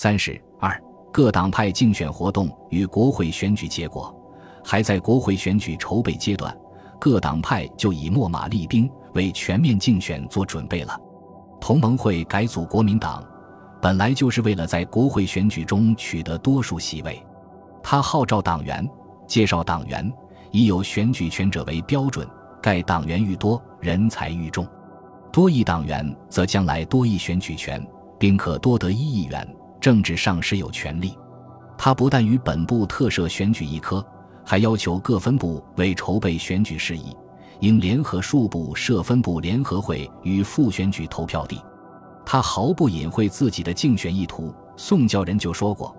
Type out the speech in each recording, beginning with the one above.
三十二各党派竞选活动与国会选举结果还在国会选举筹备阶段，各党派就以秣马厉兵，为全面竞选做准备了。同盟会改组国民党，本来就是为了在国会选举中取得多数席位。他号召党员，介绍党员，以有选举权者为标准。盖党员愈多，人才愈众。多一党员则将来多一选举权，并可多得一议员，政治上是有权利。他不但与本部特设选举一科，还要求各分部为筹备选举事宜，应联合数部设分部联合会与副选举投票地。他毫不隐晦自己的竞选意图。宋教仁就说过：“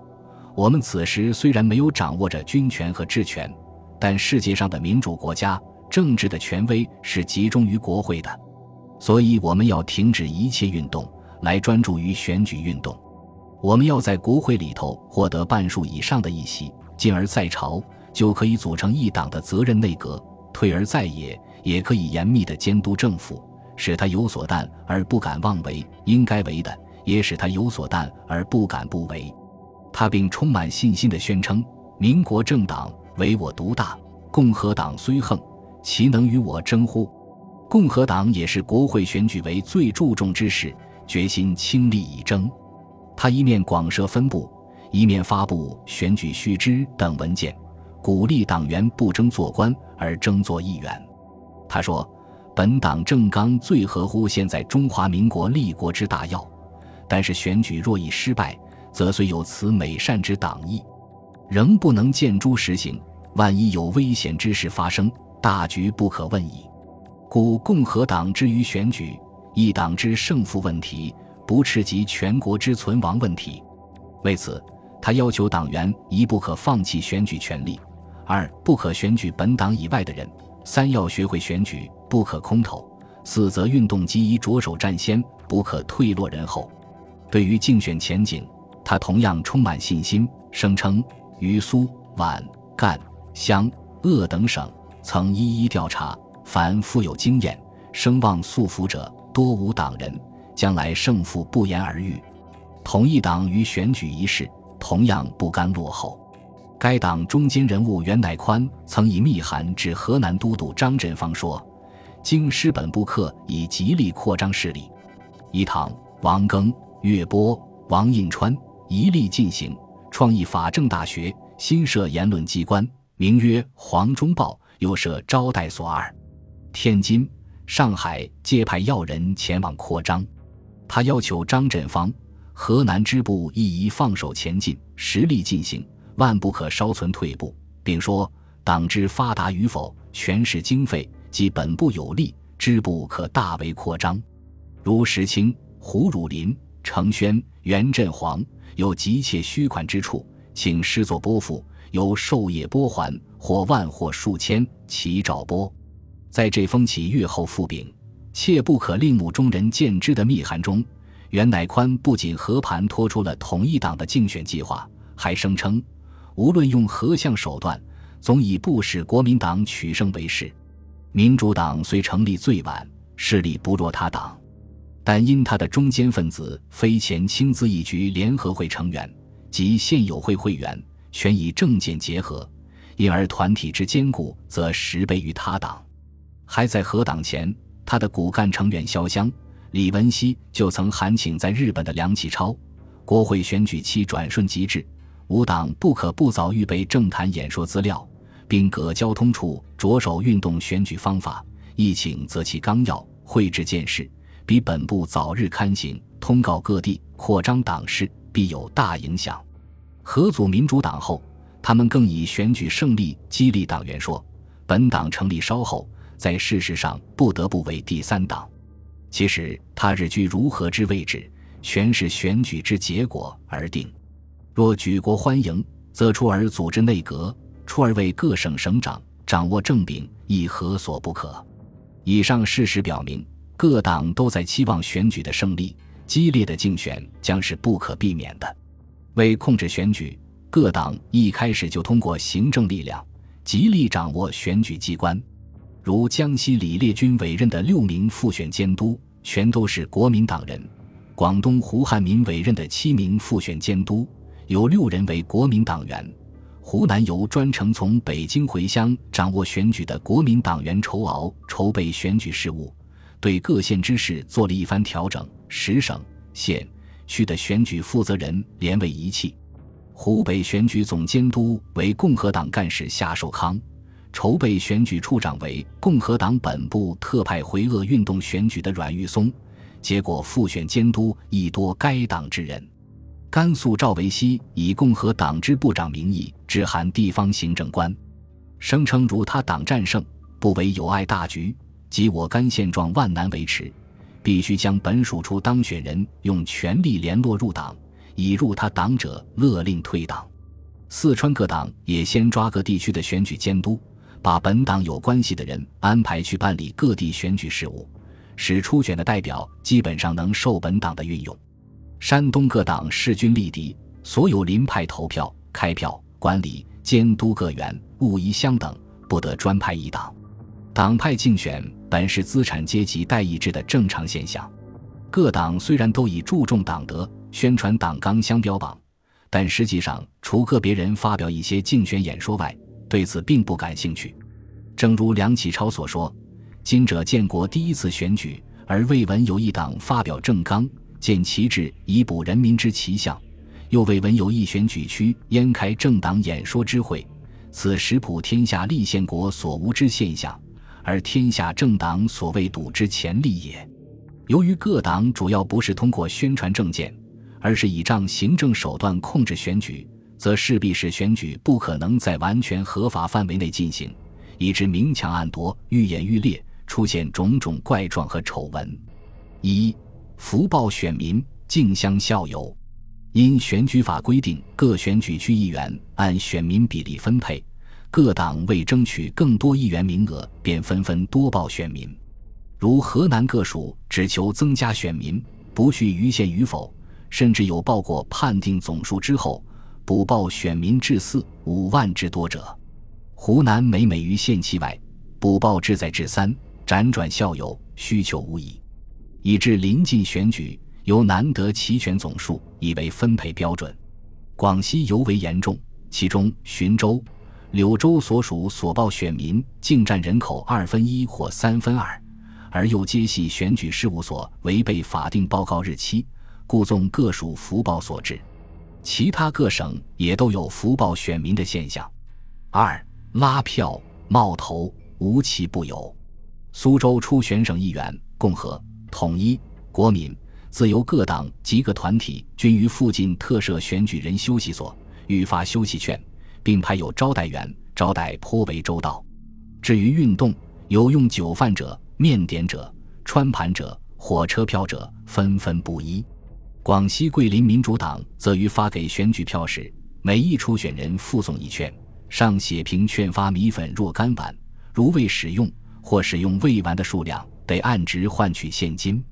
我们此时虽然没有掌握着军权和治权，但世界上的民主国家政治的权威是集中于国会的。”所以，我们要停止一切运动，来专注于选举运动。我们要在国会里头获得半数以上的议席，进而在朝就可以组成一党的责任内阁；退而在野，也可以严密的监督政府，使他有所担而不敢妄为应该为的，也使他有所担而不敢不为。他并充满信心地宣称：“民国政党唯我独大，共和党虽横，其能与我争乎？”共和党也是国会选举为最注重之事，决心倾力以争。他一面广设分部，一面发布选举须知等文件，鼓励党员不争做官而争做议员。他说：“本党政纲最合乎现在中华民国立国之大要，但是选举若已失败，则虽有此美善之党意，仍不能见诸实行。万一有危险之事发生，大局不可问矣。”故共和党之于选举，一党之胜负问题，不斥及全国之存亡问题。为此，他要求党员一不可放弃选举权利，二不可选举本党以外的人，三要学会选举，不可空投，四则运动机宜着手占先，不可退落人后。对于竞选前景，他同样充满信心，声称于苏、皖、赣、湘、鄂等省曾一一调查。凡富有经验、声望素服者，多无党人，将来胜负不言而喻。统一党于选举一事，同样不甘落后。该党中间人物袁乃宽曾以密函致河南都督张振芳说：“经师本部课以极力扩张势力，一堂王庚、岳波、王印川一力进行，创意法政大学，新设言论机关，名曰《黄忠报》，又设招待所二。”天津、上海皆派要人前往扩张，他要求张振芳、河南支部一一放手前进，实力进行，万不可稍存退步，并说党之发达与否，全是经费，即本部有力，支部可大为扩张。如石青、胡汝林、程轩、袁振煌有急切需款之处，请师作拨付，由授业拨还，或万或数千，其照拨。在这封启月后复禀，切不可令目中人见之的密函中，袁乃宽不仅和盘托出了统一党的竞选计划，还声称，无论用何项手段，总以不使国民党取胜为事。民主党虽成立最晚，势力不若他党，但因他的中间分子非前青资一局联合会成员及现有会会员，全以政见结合，因而团体之坚固，则十倍于他党。还在合党前，他的骨干成员萧湘、李文熙就曾函请在日本的梁启超，国会选举期转瞬即至，吾党不可不早预备政坛演说资料，并各交通处着手运动选举方法，议请择其纲要，绘制见事，比本部早日刊行，通告各地，扩张党势，必有大影响。合组民主党后，他们更以选举胜利激励党员说：“本党成立稍后。”在事实上，不得不为第三党。其实他日居如何之位置，全是选举之结果而定。若举国欢迎，则出而组织内阁，出而为各省省长掌握政柄，亦何所不可？以上事实表明，各党都在期望选举的胜利，激烈的竞选将是不可避免的。为控制选举，各党一开始就通过行政力量极力掌握选举机关。如江西李烈钧委任的六名复选监督，全都是国民党人。广东胡汉民委任的七名复选监督，有六人为国民党员。湖南由专程从北京回乡掌握选举的国民党员筹熬筹备选举事务，对各县知事做了一番调整。十省、县、区的选举负责人连为一气。湖北选举总监督为共和党干事夏寿康，筹备选举处长为共和党本部特派回鄂运动选举的阮玉松。结果复选监督亦多该党之人。甘肃赵维熙以共和党支部长名义致函地方行政官，声称如他党战胜，不为有碍大局，即我甘现状万难维持，必须将本属处当选人用全力联络入党，已入他党者勒令退党。四川各党也先抓各地区的选举监督，把本党有关系的人安排去办理各地选举事务，使初选的代表基本上能受本党的运用。山东各党势均力敌，所有临派投票、开票、管理、监督各员务仪相等，不得专派一党。党派竞选本是资产阶级代议制的正常现象。各党虽然都以注重党德、宣传党纲相标榜，但实际上除个别人发表一些竞选演说外，对此并不感兴趣。正如梁启超所说：“今者建国第一次选举，而未闻有一党发表政纲。”见其志以补人民之奇象，又未闻有一选举区焉开政党演说之会，此实普天下立宪国所无之现象，而天下政党所谓睹之前例也。由于各党主要不是通过宣传政见，而是倚仗行政手段控制选举，则势必使选举不可能在完全合法范围内进行，以致明抢暗夺愈演愈烈，出现种种怪状和丑闻。一福报选民竞相效尤，因选举法规定，各选举区议员按选民比例分配，各党为争取更多议员名额，便纷纷多报选民。如河南各属只求增加选民，不叙余县与否，甚至有报过判定总数之后补报选民至四五万之多者。湖南每每于县期外补报志在至三，辗转效尤，需求无已。以致临近选举，由难得齐全总数以为分配标准。广西尤为严重，其中浔州、柳州所属所报选民竟占人口二分一或三分二，而又皆系选举事务所违背法定报告日期，故纵各属福报所致。其他各省也都有福报选民的现象。二拉票冒头无奇不有。苏州初选省议员，共和。统一、国民、自由各党及各团体均于附近特设选举人休息所，预发休息券，并派有招待员，招待颇为周到。至于运动，有用酒饭者、面点者、穿盘者、火车票者，纷纷不一。广西桂林民主党则于发给选举票时，每一初选人附送一券，上写凭券发米粉若干碗，如未使用或使用未完的数量。得按值换取现金，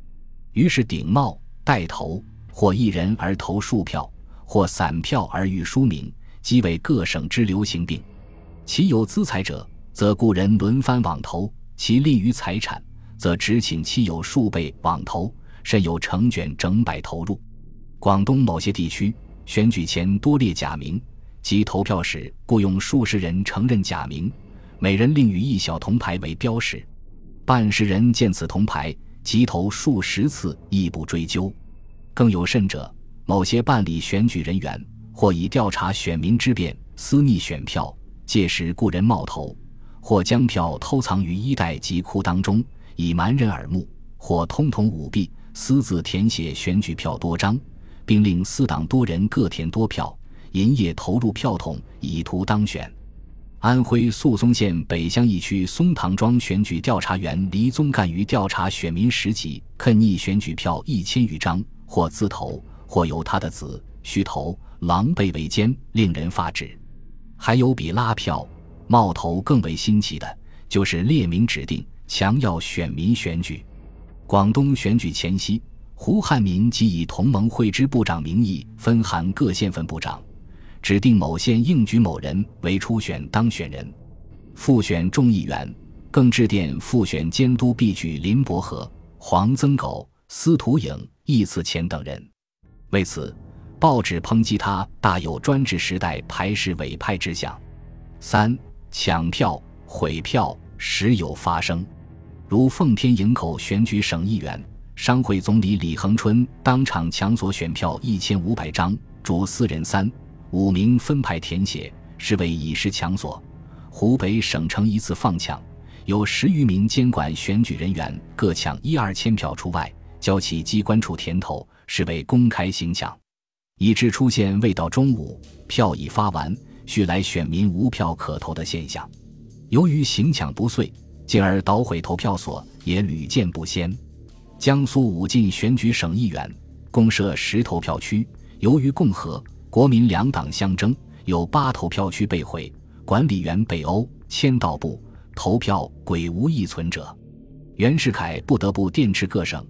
于是顶帽带头，或一人而投数票，或散票而欲书名，即为各省之流行病。其有资财者，则雇人轮番网投；其利于财产，则只请其有数倍网投，甚有成卷整百投入。广东某些地区选举前多列假名，即投票时雇用数十人承认假名，每人另予一小铜牌为标识。办事人见此铜牌，即投数十次亦不追究。更有甚者，某些办理选举人员或以调查选民之便私匿选票，届时雇人冒头，或将票偷藏于衣袋及裤当中，以瞒人耳目；或通通舞弊，私自填写选举票多张，并令四党多人各填多票，营业投入票筒，以图当选。安徽宿松县北乡一区松塘庄选举调查员黎宗干于调查选民时起，坑匿选举票一千余张，或自投，或由他的子虚投，狼狈为奸，令人发指。还有比拉票、冒头更为新奇的，就是列明指定，强要选民选举。广东选举前夕，胡汉民即以同盟会支部长名义分函各县份部长。指定某县应举某人为初选当选人，复选众议员，更致电复选监督，必举林伯和、黄曾狗、司徒颖易次前等人。为此，报纸抨击他大有专制时代排斥委派之象。三抢票、毁票时有发生，如奉天营口选举省议员，商会总理李恒春当场抢索选票一千五百张，主四人三五名分派填写，是为以示抢索。湖北省城一次放抢。有十余名监管选举人员各抢一二千票除外，交其机关处填投，是为公开行抢，以致出现未到中午票已发完，续来选民无票可投的现象。由于行抢不遂，进而捣毁投票所也屡见不鲜。江苏武进选举省议员，共设十投票区，由于共和、国民两党相争，有八投票区被毁，管理员被殴，签到簿。投票鬼无一存者，袁世凯不得不电斥各省，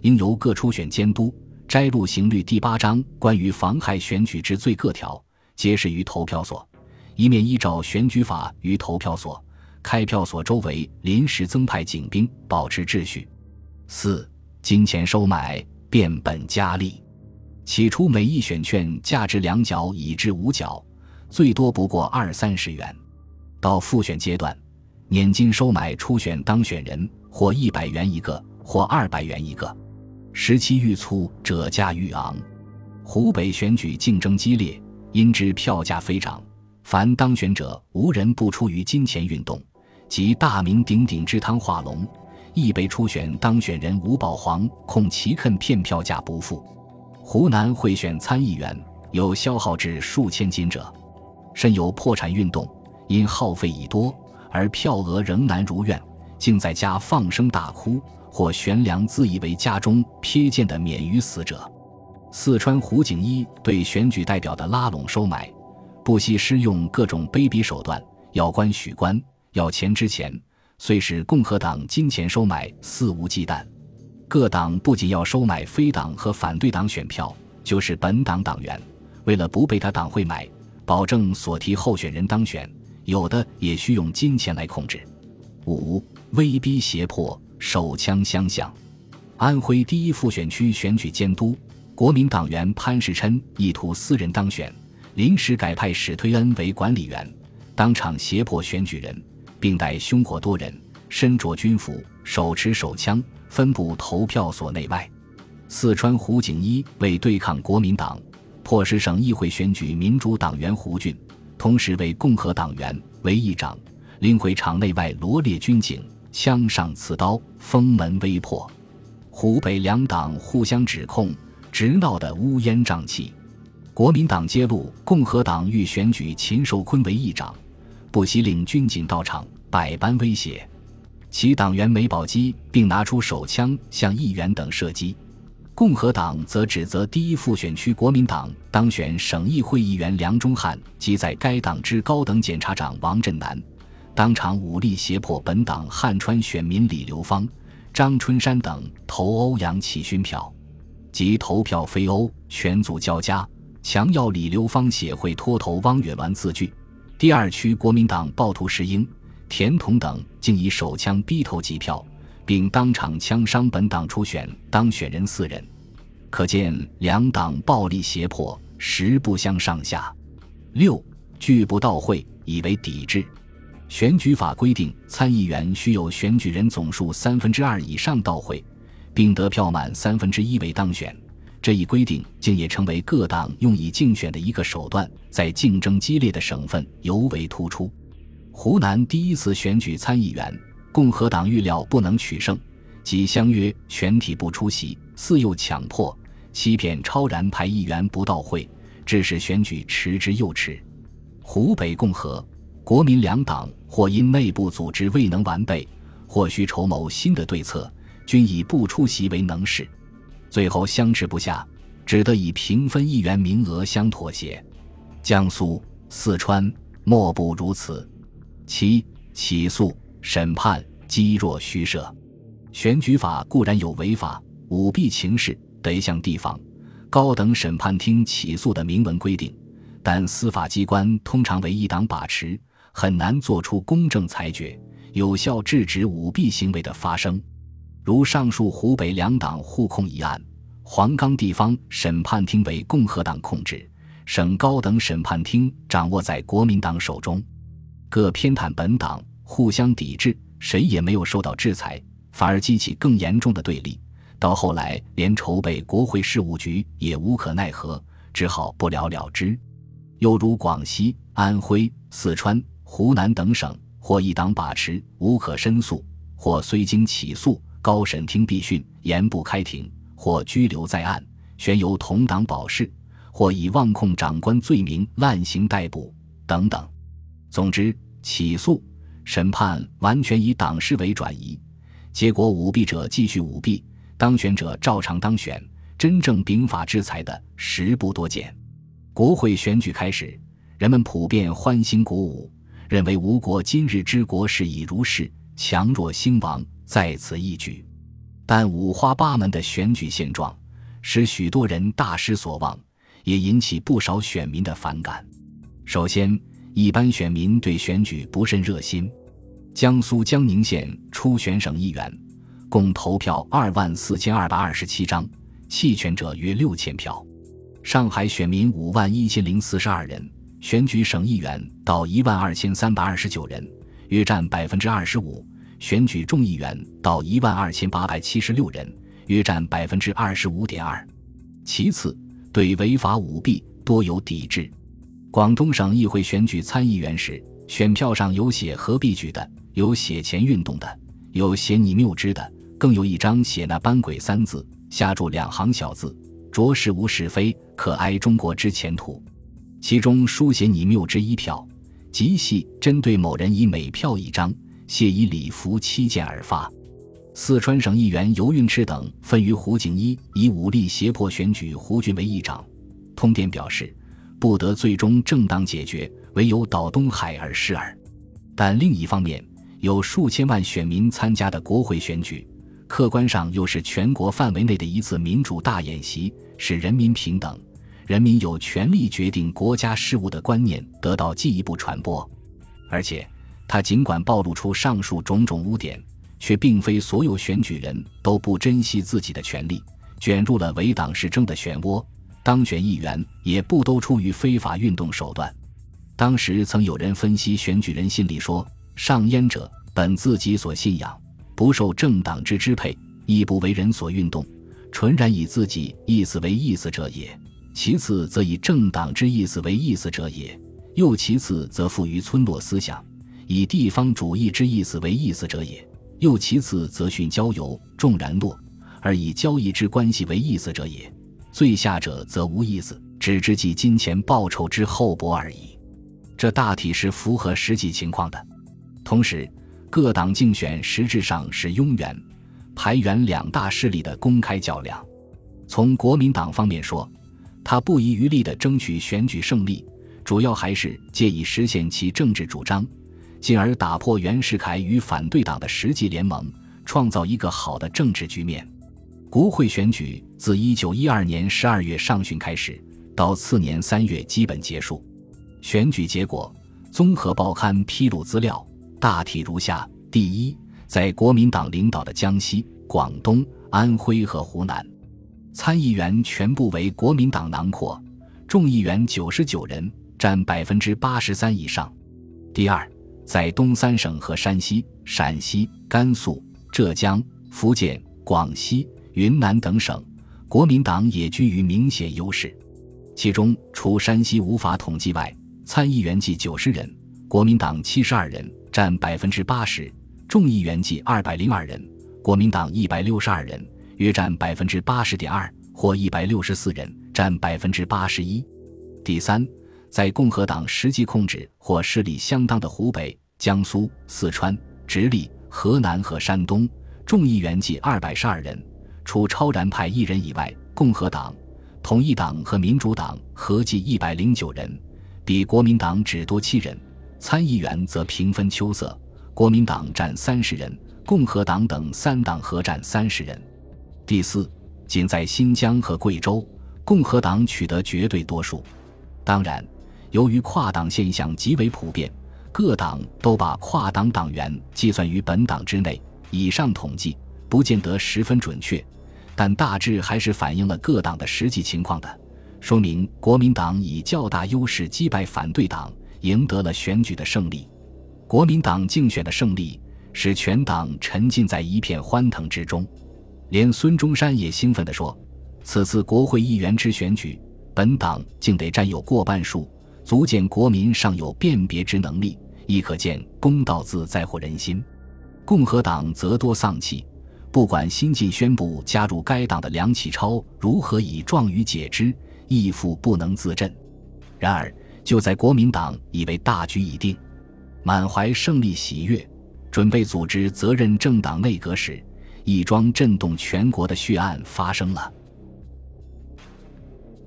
应由各初选监督摘录刑律第八章关于妨害选举之罪各条，揭示于投票所，一面依照选举法于投票所、开票所周围临时增派警兵，保持秩序。四、金钱收买变本加厉，起初每一选券价值两角以至五角，最多不过二三十元，到复选阶段。年金收买初选当选人，或一百元一个，或二百元一个。时期愈粗者价愈昂。湖北选举竞争激烈，因之票价飞涨。凡当选者无人不出于金钱运动，即大名鼎鼎之汤化龙，亦被初选当选人吴宝煌控其肯骗票价不付。湖南会选参议员有消耗至数千金者，甚有破产运动，因耗费已多。而票额仍难如愿，竟在家放声大哭，或悬梁自以为家中瞥见的免于死者。四川胡景一对选举代表的拉拢收买，不惜施用各种卑鄙手段，要官许官，要钱之前，虽是共和党金钱收买肆无忌惮。各党不仅要收买非党和反对党选票，就是本党党员，为了不被他党会买，保证所提候选人当选。有的也需用金钱来控制。五、威逼胁迫，手枪相向。安徽第一复选区选举监督，国民党员潘世琛意图私人当选，临时改派史推恩为管理员，当场胁迫选举人，并带凶火多人，身着军服，手持手枪，分布投票所内外。四川胡景一为对抗国民党，迫使省议会选举民主党员胡俊。同时为共和党员为议长，领会场内外罗列军警，枪上刺刀，封门威迫。湖北两党互相指控，直闹得乌烟瘴气。国民党揭露共和党欲选举秦寿坤为议长，不惜领军警到场，百般威胁。其党员梅宝基并拿出手枪向议员等射击。共和党则指责第一复选区国民党当选省议会议员梁中汉及在该党之高等检察长王振南，当场武力胁迫本党汉川选民李流芳、张春山等投欧阳启勋票，及投票非欧，全组交加，强要李流芳协会脱投汪月鸾字据。第二区国民党暴徒石英、田同等竟以手枪逼投计票。并当场枪伤本党初选当选人四人，可见两党暴力胁迫实不相上下。六拒不到会以为抵制。选举法规定，参议员须有选举人总数三分之二以上到会，并得票满三分之一为当选。这一规定竟也成为各党用以竞选的一个手段，在竞争激烈的省份尤为突出。湖南第一次选举参议员。共和党预料不能取胜，即相约全体不出席，似又强迫、欺骗、超然派议员不到会，致使选举迟之又迟。湖北共和、国民两党或因内部组织未能完备，或需筹谋新的对策，均以不出席为能事，最后相持不下，只得以平分议员名额相妥协。江苏、四川莫不如此。七起诉。审判积弱虚设，选举法固然有违法舞弊情事，得向地方高等审判厅起诉的明文规定，但司法机关通常为一党把持，很难做出公正裁决，有效制止舞弊行为的发生。如上述湖北两党互控一案，黄冈地方审判厅为共和党控制，省高等审判厅掌握在国民党手中，各偏袒本党，互相抵制，谁也没有受到制裁，反而激起更严重的对立。到后来，连筹备国会事务局也无可奈何，只好不了了之。又如广西、安徽、四川、湖南等省，或一党把持，无可申诉；或虽经起诉，高审听必讯，严不开庭。或拘留在案，悬由同党保释；或以妄控长官罪名滥刑逮捕等等。总之，起诉、审判完全以党势为转移，结果舞弊者继续舞弊，当选者照常当选，真正秉法制裁的实不多见。国会选举开始，人们普遍欢欣鼓舞，认为吴国今日之国是以如是，强弱兴亡在此一举。但五花八门的选举现状，使许多人大失所望，也引起不少选民的反感。首先，一般选民对选举不甚热心。江苏江宁县初选省议员，共投票二万四千二百二十七张，弃权者约六千票。上海选民五万一千零四十二人，选举省议员到一万二千三百二十九人，约占百分之二十五。选举众议员到一万二千八百七十六人，约占百分之二十五点二。其次，对违法舞弊多有抵制。广东省议会选举参议员时，选票上有写何必举的，有写钱运动的，有写你谬之的，更有一张写那班鬼三字，下注两行小字：着实无是非，可哀中国之前途。其中书写你谬之一票，即系针对某人以每票一张。谢以礼服七件而发。四川省议员尤运赤等分于胡景一以武力胁迫选举胡军为议长。通电表示，不得最终正当解决，唯有倒东海而失耳。但另一方面，有数千万选民参加的国会选举，客观上又是全国范围内的一次民主大演习，使人民平等、人民有权利决定国家事务的观念得到进一步传播，而且。他尽管暴露出上述种种污点，却并非所有选举人都不珍惜自己的权利，卷入了为党是争的漩涡。当选议员也不都出于非法运动手段。当时曾有人分析选举人心理说：上焉者本自己所信仰，不受政党之支配，亦不为人所运动，纯然以自己意思为意思者也；其次则以政党之意思为意思者也；又其次则富于村落思想。以地方主义之意思为意思者也，又其次则训交游，重然诺，而以交易之关系为意思者也。最下者则无意思，只知计金钱报酬之厚薄而已。这大体是符合实际情况的。同时，各党竞选实质上是拥元、排元两大势力的公开较量。从国民党方面说，他不遗余力地争取选举胜利，主要还是借以实现其政治主张。进而打破袁世凯与反对党的实际联盟，创造一个好的政治局面。国会选举自一九一二年十二月上旬开始，到次年三月基本结束。选举结果，综合报刊披露资料大体如下：第一，在国民党领导的江西、广东、安徽和湖南，参议员全部为国民党囊括，众议员九十九人，占百分之八十三以上。第二。在东三省和山西、陕西、甘肃、浙江、福建、广西、云南等省，国民党也居于明显优势。其中，除山西无法统计外，参议员计九十人，国民党七十二人，占百分之八十；众议员计二百零二人，国民党一百六十二人，约占百分之八十点二，或一百六十四人，占百分之八十一。第三。在共和党实际控制或势力相当的湖北、江苏、四川、直隶、河南和山东，众议员计二百十二人，除超然派一人以外，共和党、统一党和民主党合计一百零九人，比国民党只多七人。参议员则平分秋色，国民党占三十人，共和党等三党合占三十人。第四，仅在新疆和贵州，共和党取得绝对多数。当然。由于跨党现象极为普遍，各党都把跨党党员计算于本党之内。以上统计不见得十分准确，但大致还是反映了各党的实际情况的，说明国民党以较大优势击败反对党，赢得了选举的胜利。国民党竞选的胜利使全党沉浸在一片欢腾之中，连孙中山也兴奋地说：“此次国会议员之选举，本党竟得占有过半数，足见国民尚有辨别之能力，亦可见公道自在乎人心。共和党则多丧气。”不管新晋宣布加入该党的梁启超如何以状语解之，亦复不能自振。然而，就在国民党以为大局已定，满怀胜利喜悦，准备组织责任政党内阁时，一桩震动全国的血案发生了。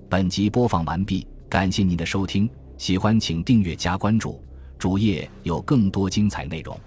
本集播放完毕，感谢您的收听，喜欢请订阅加关注，主页有更多精彩内容。